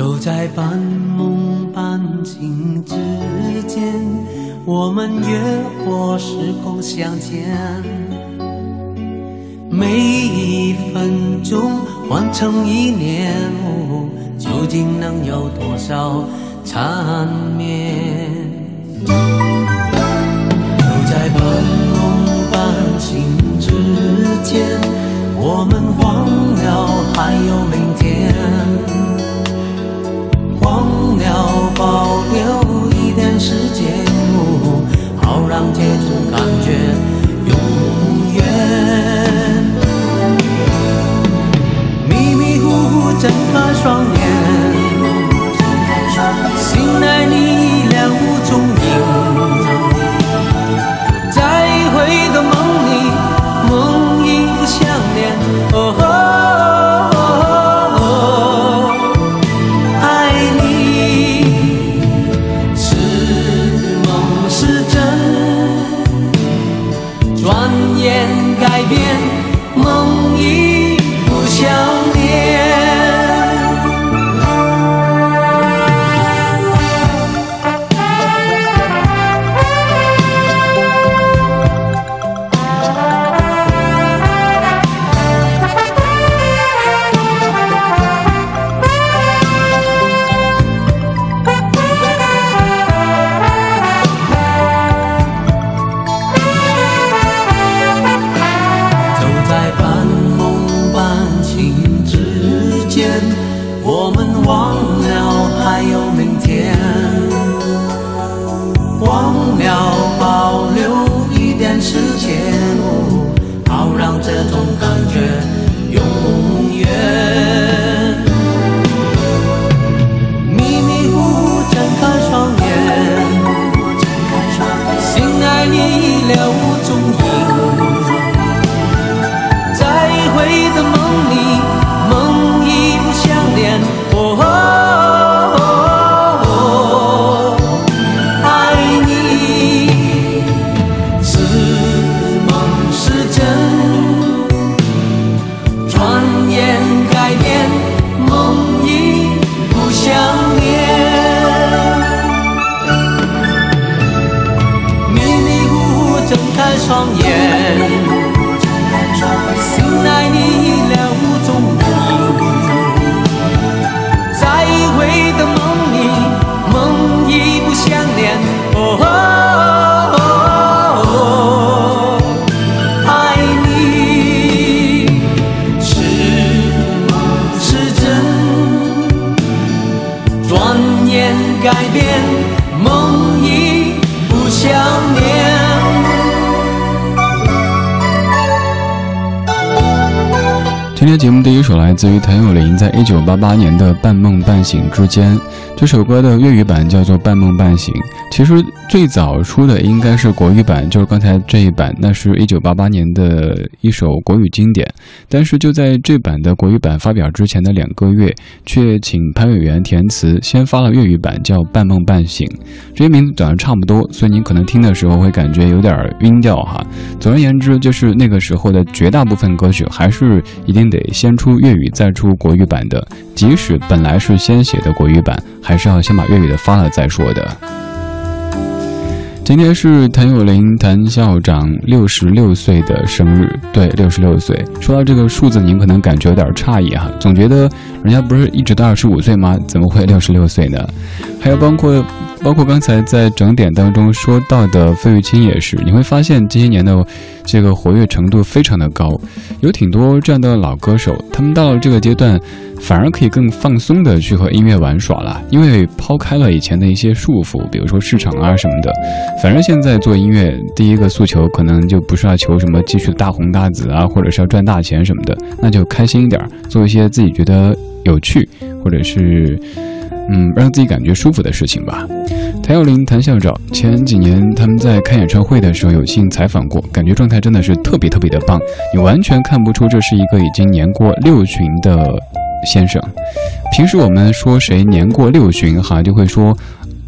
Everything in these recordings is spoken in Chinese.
走在半梦半醒之间，我们越过时空相见，每一分钟换成一年，究竟能有多少缠绵？就在半梦半醒之间，我们忘了还有明天，要保留一点时间。好让这种感觉今天节目第一首来自于谭咏麟在一九八八年的《半梦半醒之间》，这首歌的粤语版叫做《半梦半醒》。其实最早出的应该是国语版，就是刚才这一版，那是一九八八年的一首国语经典。但是就在这版的国语版发表之前的两个月，却请潘伟元填词，先发了粤语版，叫《半梦半醒》。这些名字长得差不多，所以您可能听的时候会感觉有点晕掉哈。总而言之，就是那个时候的绝大部分歌曲还是一定得先出粤语再出国语版的，即使本来是先写的国语版，还是要先把粤语的发了再说的。今天是谭咏麟谭校长六十六岁的生日，对，六十六岁。说到这个数字，您可能感觉有点诧异哈，总觉得人家不是一直都二十五岁吗？怎么会六十六岁呢？还有包括。包括刚才在整点当中说到的费玉清也是，你会发现这些年的这个活跃程度非常的高，有挺多这样的老歌手，他们到了这个阶段，反而可以更放松的去和音乐玩耍了，因为抛开了以前的一些束缚，比如说市场啊什么的，反正现在做音乐第一个诉求可能就不是要求什么继续大红大紫啊，或者是要赚大钱什么的，那就开心一点，做一些自己觉得有趣或者是。嗯，让自己感觉舒服的事情吧。谭咏麟、谭校长前几年他们在开演唱会的时候有幸采访过，感觉状态真的是特别特别的棒，你完全看不出这是一个已经年过六旬的先生。平时我们说谁年过六旬哈，就会说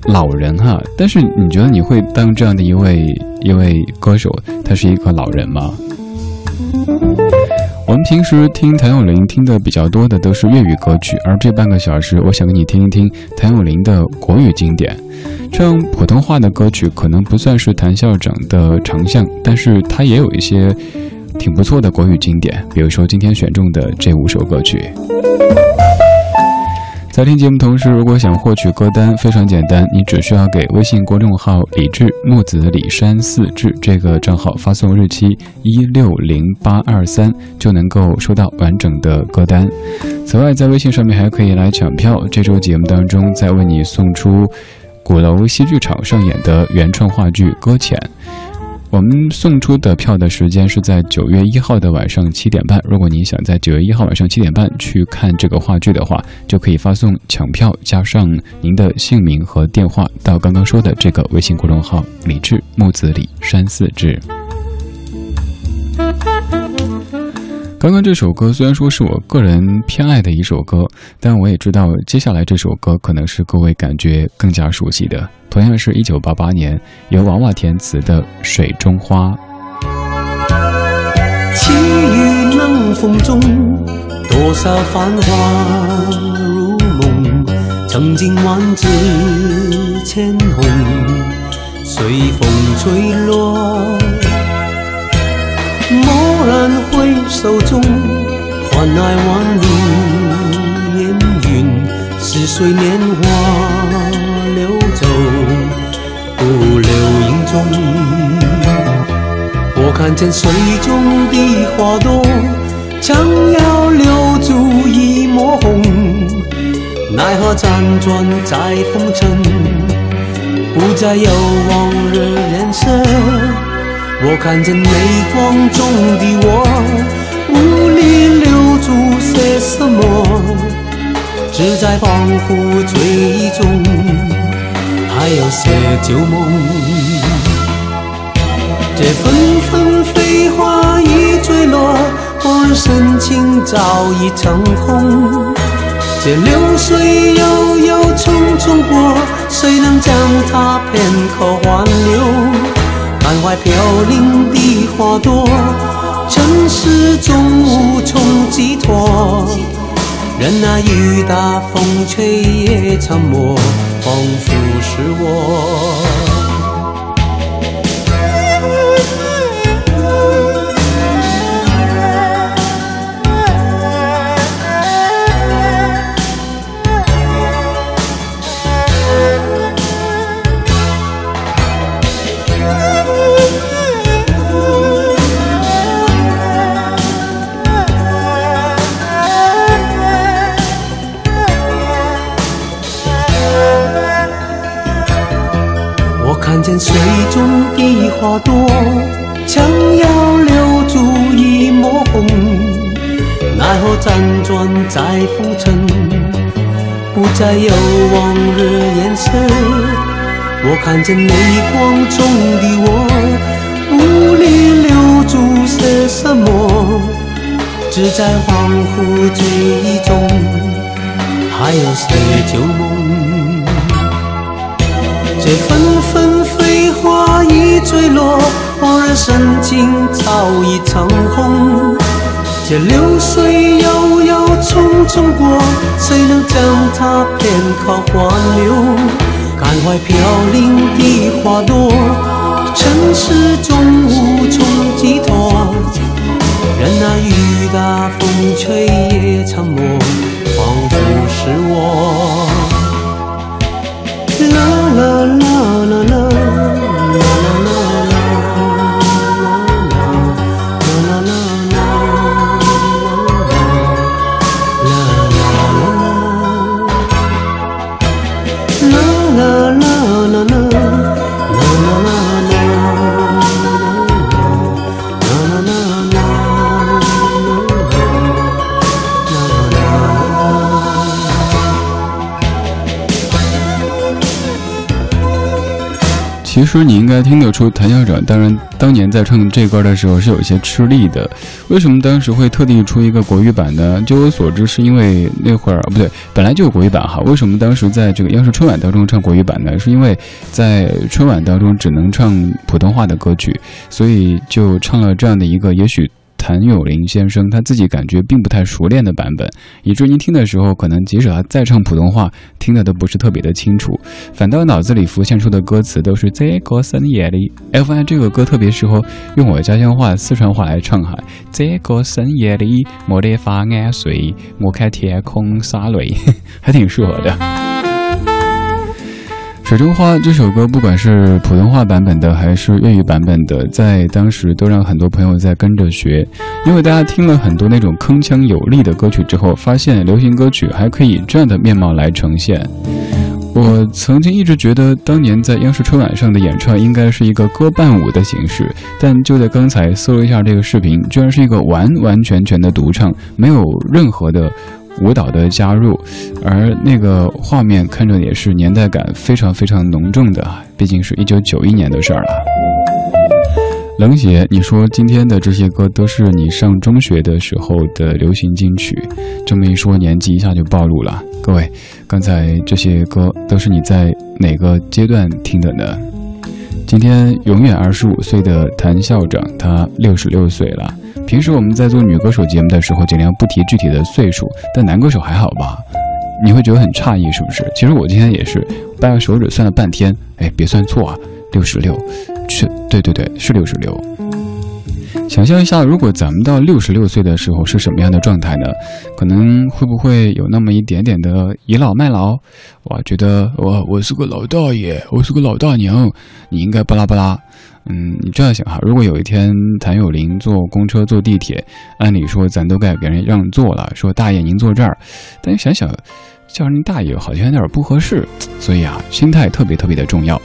老人哈，但是你觉得你会当这样的一位一位歌手，他是一个老人吗？我们平时听谭咏麟听的比较多的都是粤语歌曲，而这半个小时，我想给你听一听谭咏麟的国语经典。唱普通话的歌曲可能不算是谭校长的长项，但是他也有一些挺不错的国语经典，比如说今天选中的这五首歌曲。在听节目同时，如果想获取歌单，非常简单，你只需要给微信公众号“李志木子李山四志”这个账号发送日期一六零八二三，就能够收到完整的歌单。此外，在微信上面还可以来抢票，这周节目当中再为你送出鼓楼戏剧场上演的原创话剧《搁浅》。我们送出的票的时间是在九月一号的晚上七点半。如果您想在九月一号晚上七点半去看这个话剧的话，就可以发送抢票加上您的姓名和电话到刚刚说的这个微信公众号“李志木子李山四志”。刚刚这首歌虽然说是我个人偏爱的一首歌，但我也知道接下来这首歌可能是各位感觉更加熟悉的。同样是一九八八年由娃娃填词的《水中花》。凄雨冷风中，多少繁华如梦，曾经万紫千红，随风吹落。蓦然回首中，换来万里烟云，似水年华流走，不留影踪。我看见水中的花朵，将要留住一抹红，奈何辗转在风尘，不再有往日颜色。我看见泪光中的我，无力留住些什么，只在恍惚追忆中，还有些旧梦。这纷纷飞花已坠落，我深情早已成空。这流水悠悠匆匆过，谁能将它片刻挽留？窗外飘零的花朵，尘世中无从寄托。任那雨打风吹也沉默，仿佛是我。花朵，将要留住一抹红，奈何辗转在浮沉，不再有往日颜色。我看见泪光中的我，无力留住些什么，只在恍惚追忆中，还有些旧梦。这纷纷飞花坠落，往日深情早已成空。这流水悠悠匆匆过，谁能将它片刻挽留？感怀飘零的花朵，尘世中无从寄托。任那雨打风吹也沉默，仿佛是我。啦啦啦实你应该听得出，谭校长当然当年在唱这歌的时候是有些吃力的。为什么当时会特地出一个国语版呢？据我所知，是因为那会儿不对，本来就有国语版哈。为什么当时在这个央视春晚当中唱国语版呢？是因为在春晚当中只能唱普通话的歌曲，所以就唱了这样的一个也许。谭咏麟先生他自己感觉并不太熟练的版本，以至于听的时候，可能即使他再唱普通话，听的都不是特别的清楚，反倒脑子里浮现出的歌词都是这个深夜里。哎，发现这个歌特别适合用我家乡话四川话来唱哈。这个深夜里，没得法安睡，我看天空洒泪，还挺适合的。《水中花》这首歌，不管是普通话版本的还是粤语版本的，在当时都让很多朋友在跟着学。因为大家听了很多那种铿锵有力的歌曲之后，发现流行歌曲还可以这样的面貌来呈现。我曾经一直觉得，当年在央视春晚上的演唱应该是一个歌伴舞的形式，但就在刚才搜了一下这个视频，居然是一个完完全全的独唱，没有任何的。舞蹈的加入，而那个画面看着也是年代感非常非常浓重的，毕竟是一九九一年的事儿了。冷血，你说今天的这些歌都是你上中学的时候的流行金曲，这么一说年纪一下就暴露了。各位，刚才这些歌都是你在哪个阶段听的呢？今天永远二十五岁的谭校长，他六十六岁了。平时我们在做女歌手节目的时候，尽量不提具体的岁数，但男歌手还好吧？你会觉得很诧异，是不是？其实我今天也是掰个手指算了半天，哎，别算错啊，六十六，是，对对对，是六十六。想象一下，如果咱们到六十六岁的时候是什么样的状态呢？可能会不会有那么一点点的倚老卖老？哇，觉得我我是个老大爷，我是个老大娘，你应该巴拉巴拉。嗯，你这样想哈，如果有一天谭咏麟坐公车、坐地铁，按理说咱都该给人让座了，说大爷您坐这儿，但想想叫人大爷好像有点不合适，所以啊，心态特别特别的重要。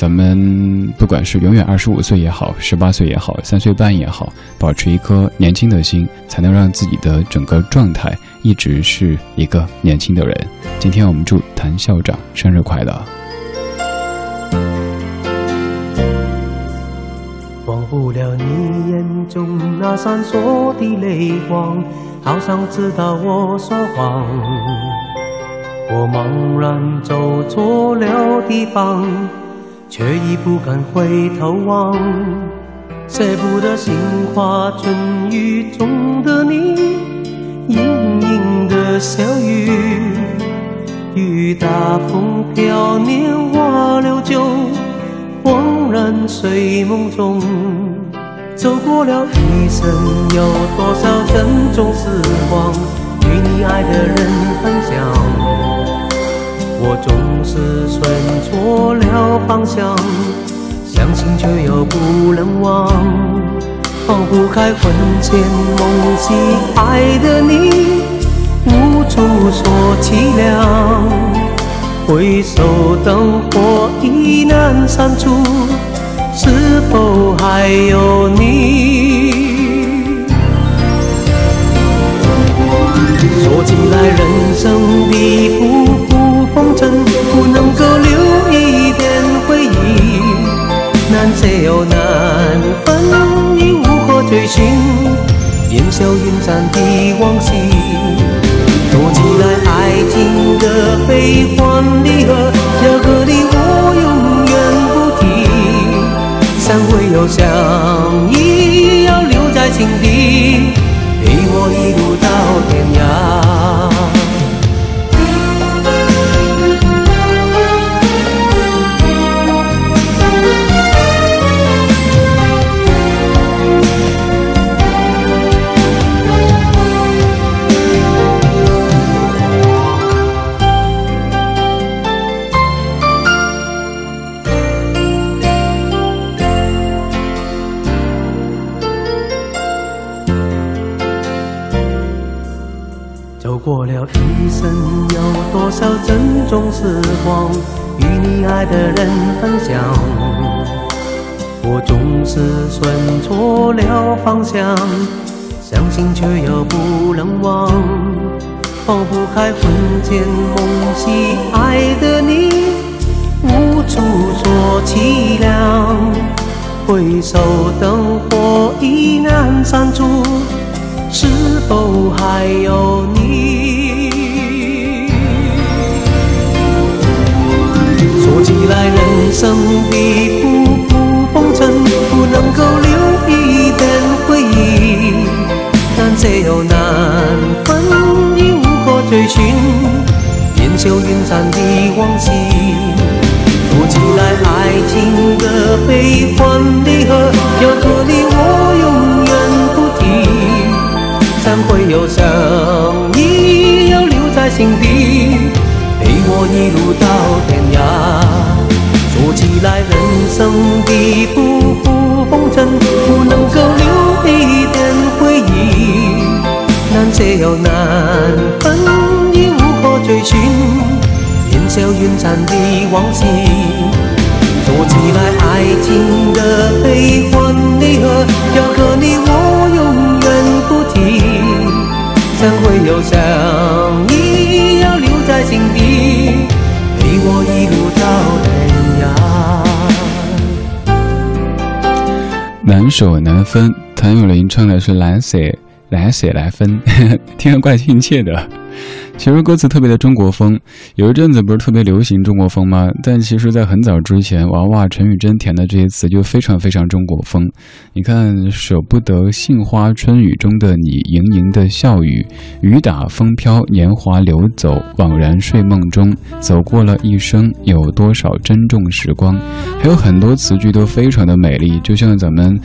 咱们不管是永远二十五岁也好，十八岁也好，三岁半也好，保持一颗年轻的心，才能让自己的整个状态一直是一个年轻的人。今天我们祝谭校长生日快乐。忘不了你眼中那闪烁的泪光，好像知道我说谎。我茫然走错了地方，却已不敢回头望。舍不得杏花春雨中的你，盈盈的小雨，雨打风飘，年华流走。恍然睡梦中，走过了一生，有多少珍重时光与你爱的人分享？我总是选错了方向，相信却又不能忘，放不开魂牵梦系爱的你，无处说凄凉。回首灯火已难删除，是否还有你？说起来，人生的不烟消云散的往昔。说起来，爱情的悲欢离合，这个你我永远不提。散会有相依，要留在心底，陪我一路到天涯。却又不能忘，放不开魂牵梦系爱的你，无处说凄凉。回首灯火已阑珊处，是否还有你？说起来，人生的难舍又难分，已无可追寻，烟消云散的往昔。说起来，爱情的悲欢离合，要和你我永远不提。散会有声意，要留在心底，陪我一路到天涯。说起来，人生的浮浮风尘，难舍难分，已无可追寻。消云散的往昔，说起来爱情的悲欢离合，要和你我永远不提。怎会又相依，要留在心底，陪我一路到天涯。难舍难分，谭咏麟唱的是蓝色来写来分，听着怪亲切的。其实歌词特别的中国风，有一阵子不是特别流行中国风吗？但其实，在很早之前，娃娃陈绮贞填的这些词就非常非常中国风。你看，舍不得杏花春雨中的你，盈盈的笑语，雨打风飘，年华流走，惘然睡梦中，走过了一生，有多少珍重时光？还有很多词句都非常的美丽，就像咱们。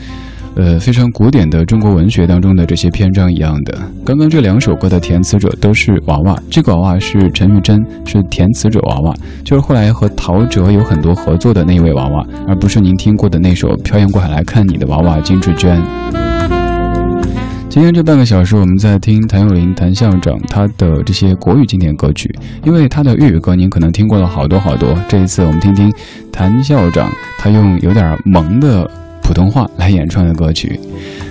呃，非常古典的中国文学当中的这些篇章一样的。刚刚这两首歌的填词者都是娃娃，这个娃娃是陈玉珍，是填词者娃娃，就是后来和陶喆有很多合作的那位娃娃，而不是您听过的那首《漂洋过海来看你》的娃娃金志娟。今天这半个小时，我们在听谭咏麟谭校长他的这些国语经典歌曲，因为他的粤语歌您可能听过了好多好多。这一次我们听听谭校长他用有点萌的。普通话来演唱的歌曲，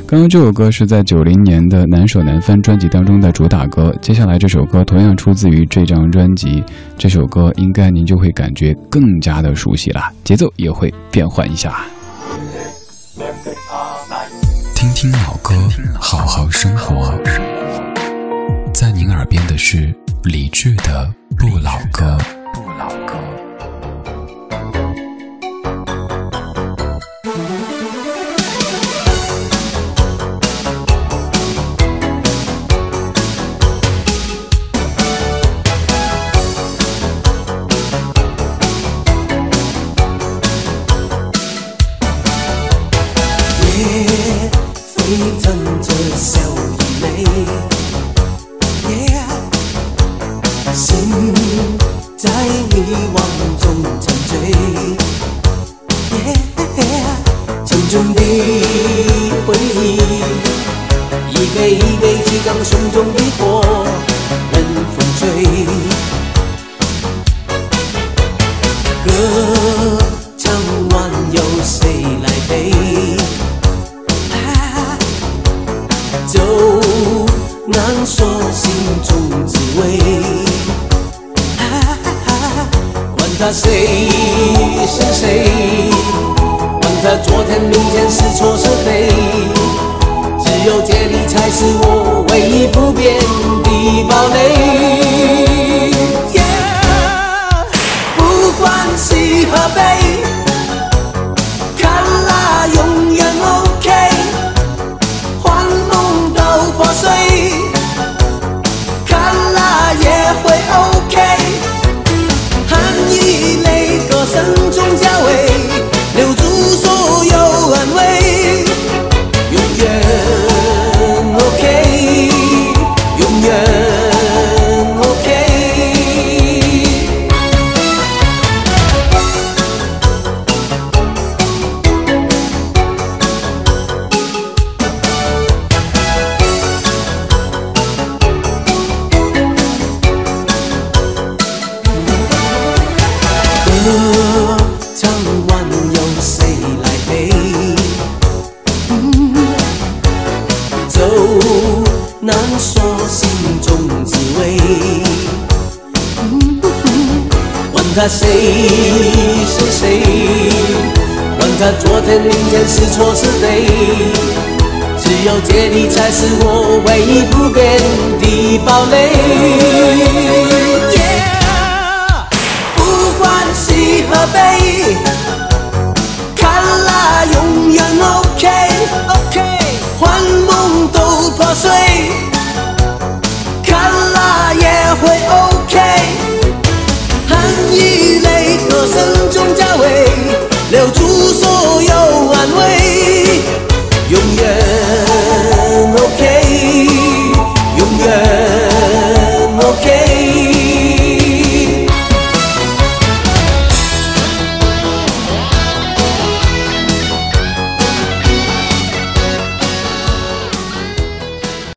刚刚这首歌是在九零年的《难舍难分》专辑当中的主打歌。接下来这首歌同样出自于这张专辑，这首歌应该您就会感觉更加的熟悉了，节奏也会变换一下。听听老歌，好好生活。在您耳边的是李志的《不老歌》。一杯激将胸中的火。昨天、明天是错是对，只有这里才是我唯一不变的堡垒。不管喜和悲，卡拉永远 OK OK，幻梦都破碎，卡拉也会 OK，汗与泪歌声中交味，留住。one way.